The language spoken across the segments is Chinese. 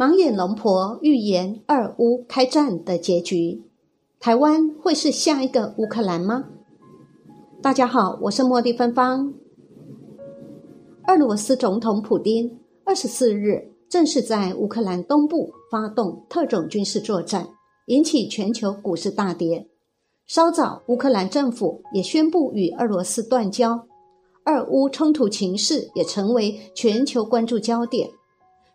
盲眼龙婆预言二乌开战的结局，台湾会是下一个乌克兰吗？大家好，我是茉莉芬芳。俄罗斯总统普京二十四日正式在乌克兰东部发动特种军事作战，引起全球股市大跌。稍早，乌克兰政府也宣布与俄罗斯断交，俄乌冲突情势也成为全球关注焦点。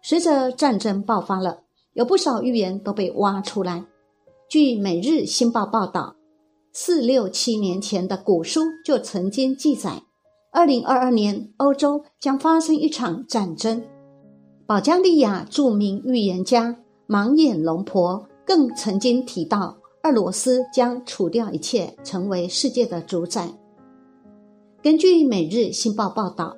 随着战争爆发了，有不少预言都被挖出来。据《每日新报》报道，四六七年前的古书就曾经记载，二零二二年欧洲将发生一场战争。保加利亚著名预言家盲眼龙婆更曾经提到，俄罗斯将除掉一切，成为世界的主宰。根据《每日新报》报道，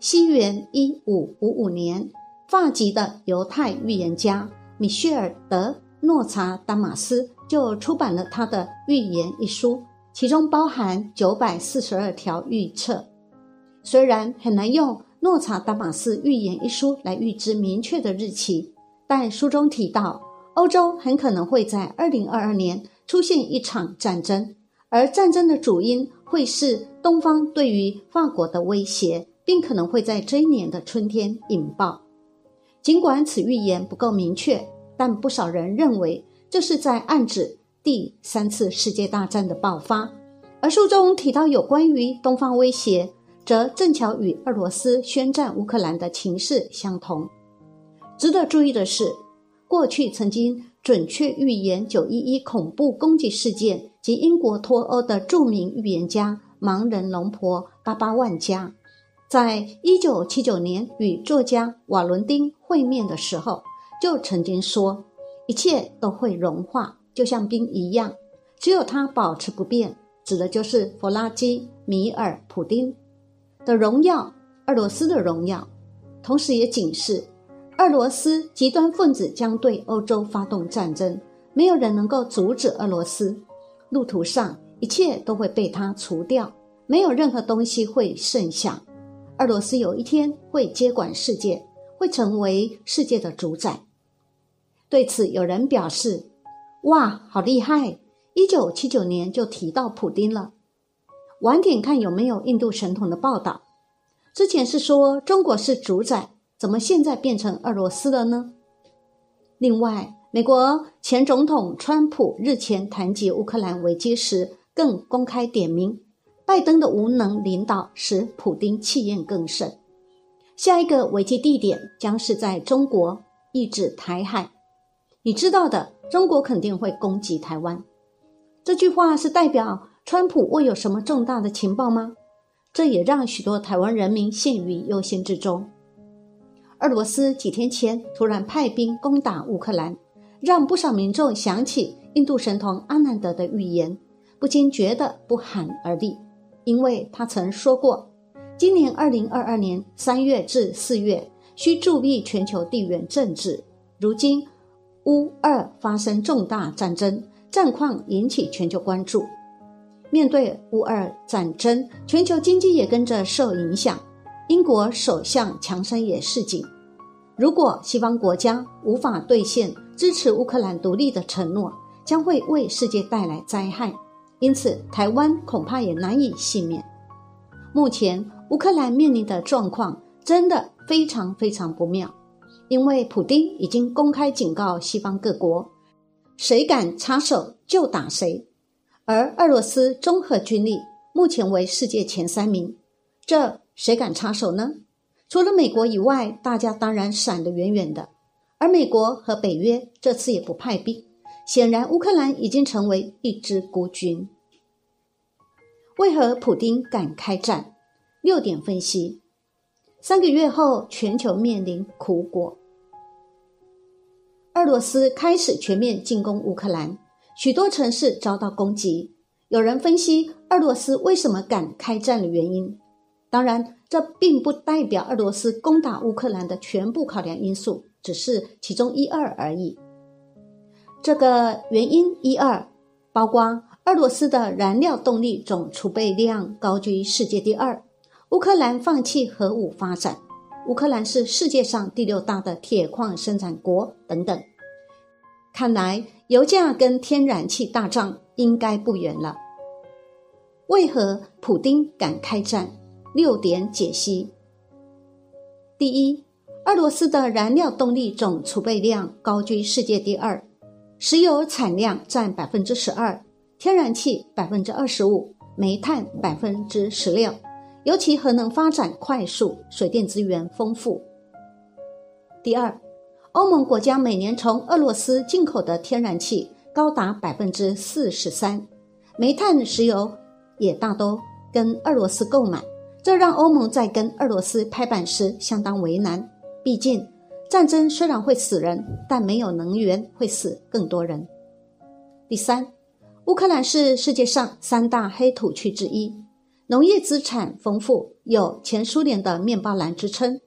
西元一五五五年。发籍的犹太预言家米歇尔·德诺查丹马斯就出版了他的《预言》一书，其中包含九百四十二条预测。虽然很难用诺查丹马斯《预言》一书来预知明确的日期，但书中提到，欧洲很可能会在二零二二年出现一场战争，而战争的主因会是东方对于法国的威胁，并可能会在这一年的春天引爆。尽管此预言不够明确，但不少人认为这是在暗指第三次世界大战的爆发。而书中提到有关于东方威胁，则正巧与俄罗斯宣战乌克兰的情势相同。值得注意的是，过去曾经准确预言九一一恐怖攻击事件及英国脱欧的著名预言家盲人龙婆巴巴万家。在一九七九年与作家瓦伦丁会面的时候，就曾经说：“一切都会融化，就像冰一样，只有它保持不变。”指的就是弗拉基米尔·普丁的荣耀，俄罗斯的荣耀。同时也警示，俄罗斯极端分子将对欧洲发动战争，没有人能够阻止俄罗斯。路途上，一切都会被他除掉，没有任何东西会剩下。俄罗斯有一天会接管世界，会成为世界的主宰。对此，有人表示：“哇，好厉害！一九七九年就提到普丁了。”晚点看有没有印度神童的报道。之前是说中国是主宰，怎么现在变成俄罗斯了呢？另外，美国前总统川普日前谈及乌克兰危机时，更公开点名。拜登的无能领导使普京气焰更盛。下一个危机地点将是在中国，意指台海。你知道的，中国肯定会攻击台湾。这句话是代表川普握有什么重大的情报吗？这也让许多台湾人民陷于忧心之中。俄罗斯几天前突然派兵攻打乌克兰，让不少民众想起印度神童阿南德的预言，不禁觉得不寒而栗。因为他曾说过，今年二零二二年三月至四月需注意全球地缘政治。如今乌二发生重大战争，战况引起全球关注。面对乌二战争，全球经济也跟着受影响。英国首相强生也示警，如果西方国家无法兑现支持乌克兰独立的承诺，将会为世界带来灾害。因此，台湾恐怕也难以幸免。目前，乌克兰面临的状况真的非常非常不妙，因为普京已经公开警告西方各国，谁敢插手就打谁。而俄罗斯综合军力目前为世界前三名，这谁敢插手呢？除了美国以外，大家当然闪得远远的。而美国和北约这次也不派兵。显然，乌克兰已经成为一支孤军。为何普京敢开战？六点分析：三个月后，全球面临苦果。俄罗斯开始全面进攻乌克兰，许多城市遭到攻击。有人分析俄罗斯为什么敢开战的原因，当然，这并不代表俄罗斯攻打乌克兰的全部考量因素，只是其中一二而已。这个原因一二包括俄罗斯的燃料动力总储备量高居世界第二，乌克兰放弃核武发展，乌克兰是世界上第六大的铁矿生产国等等。看来油价跟天然气大战。应该不远了。为何普丁敢开战？六点解析：第一，俄罗斯的燃料动力总储备量高居世界第二，石油产量占百分之十二，天然气百分之二十五，煤炭百分之十六。尤其核能发展快速，水电资源丰富。第二，欧盟国家每年从俄罗斯进口的天然气。高达百分之四十三，煤炭、石油也大都跟俄罗斯购买，这让欧盟在跟俄罗斯拍板时相当为难。毕竟，战争虽然会死人，但没有能源会死更多人。第三，乌克兰是世界上三大黑土区之一，农业资产丰富，有前苏联的面包篮之称，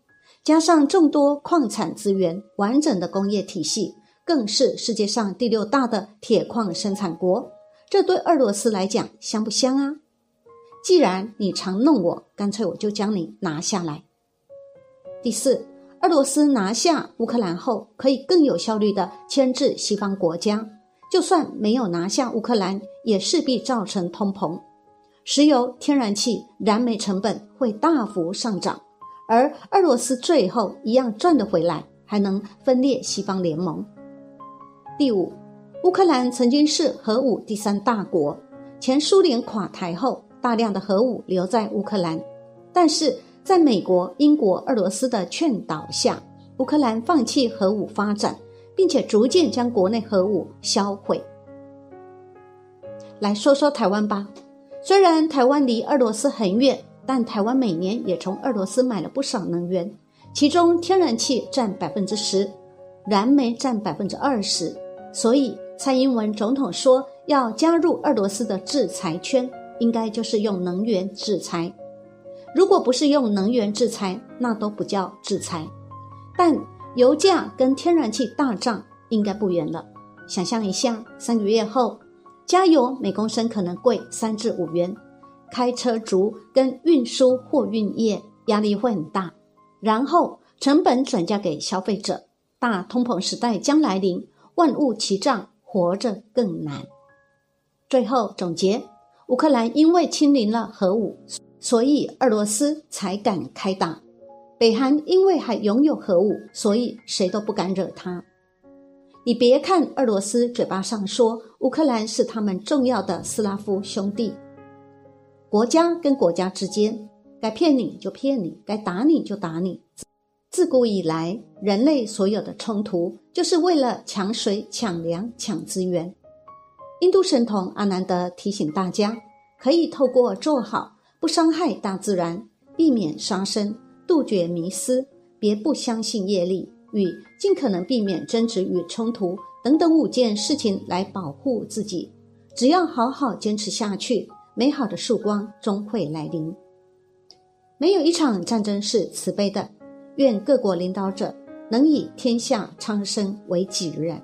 加上众多矿产资源，完整的工业体系。更是世界上第六大的铁矿生产国，这对俄罗斯来讲香不香啊？既然你常弄我，干脆我就将你拿下来。第四，俄罗斯拿下乌克兰后，可以更有效率的牵制西方国家。就算没有拿下乌克兰，也势必造成通膨，石油、天然气、燃煤成本会大幅上涨，而俄罗斯最后一样赚得回来，还能分裂西方联盟。第五，乌克兰曾经是核武第三大国。前苏联垮台后，大量的核武留在乌克兰，但是在美国、英国、俄罗斯的劝导下，乌克兰放弃核武发展，并且逐渐将国内核武销毁。来说说台湾吧，虽然台湾离俄罗斯很远，但台湾每年也从俄罗斯买了不少能源，其中天然气占百分之十，燃煤占百分之二十。所以，蔡英文总统说要加入俄罗斯的制裁圈，应该就是用能源制裁。如果不是用能源制裁，那都不叫制裁。但油价跟天然气大涨，应该不远了。想象一下，三个月后，加油每公升可能贵三至五元，开车族跟运输货运业压力会很大。然后成本转嫁给消费者，大通膨时代将来临。万物齐涨，活着更难。最后总结：乌克兰因为亲临了核武，所以俄罗斯才敢开打；北韩因为还拥有核武，所以谁都不敢惹他。你别看俄罗斯嘴巴上说乌克兰是他们重要的斯拉夫兄弟，国家跟国家之间，该骗你就骗你，该打你就打你。自古以来，人类所有的冲突就是为了抢水、抢粮、抢资源。印度神童阿南德提醒大家，可以透过做好、不伤害大自然、避免杀生、杜绝迷思、别不相信业力与尽可能避免争执与冲突等等五件事情来保护自己。只要好好坚持下去，美好的曙光终会来临。没有一场战争是慈悲的。愿各国领导者能以天下苍生为己任。